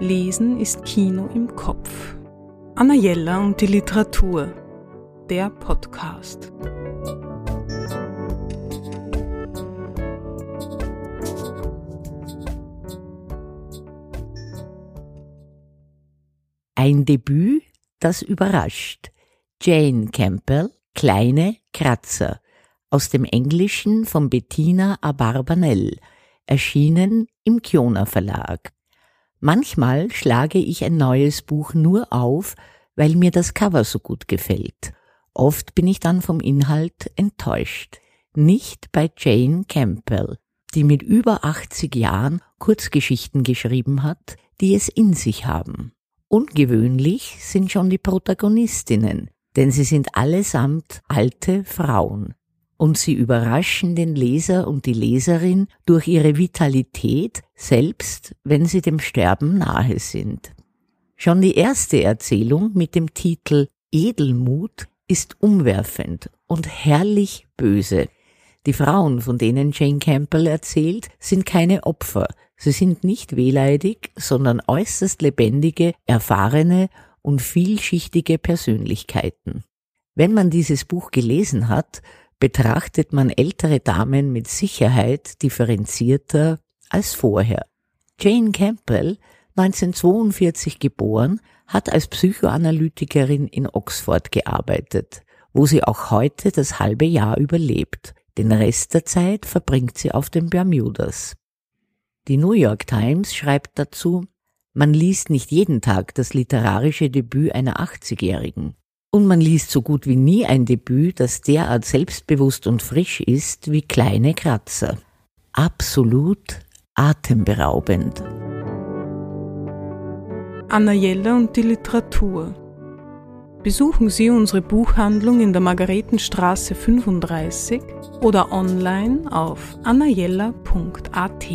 Lesen ist Kino im Kopf. Anna Jella und die Literatur. Der Podcast. Ein Debüt, das überrascht. Jane Campbell, Kleine Kratzer, aus dem Englischen von Bettina Abarbanel, erschienen im Kiona Verlag. Manchmal schlage ich ein neues Buch nur auf, weil mir das Cover so gut gefällt. Oft bin ich dann vom Inhalt enttäuscht. Nicht bei Jane Campbell, die mit über 80 Jahren Kurzgeschichten geschrieben hat, die es in sich haben. Ungewöhnlich sind schon die Protagonistinnen, denn sie sind allesamt alte Frauen und sie überraschen den Leser und die Leserin durch ihre Vitalität, selbst wenn sie dem Sterben nahe sind. Schon die erste Erzählung mit dem Titel Edelmut ist umwerfend und herrlich böse. Die Frauen, von denen Jane Campbell erzählt, sind keine Opfer, sie sind nicht wehleidig, sondern äußerst lebendige, erfahrene und vielschichtige Persönlichkeiten. Wenn man dieses Buch gelesen hat, betrachtet man ältere Damen mit Sicherheit differenzierter als vorher. Jane Campbell, 1942 geboren, hat als Psychoanalytikerin in Oxford gearbeitet, wo sie auch heute das halbe Jahr überlebt. Den Rest der Zeit verbringt sie auf den Bermudas. Die New York Times schreibt dazu, man liest nicht jeden Tag das literarische Debüt einer 80-Jährigen. Und man liest so gut wie nie ein Debüt, das derart selbstbewusst und frisch ist wie kleine Kratzer. Absolut atemberaubend. Anna Jella und die Literatur. Besuchen Sie unsere Buchhandlung in der Margaretenstraße 35 oder online auf annajella.at.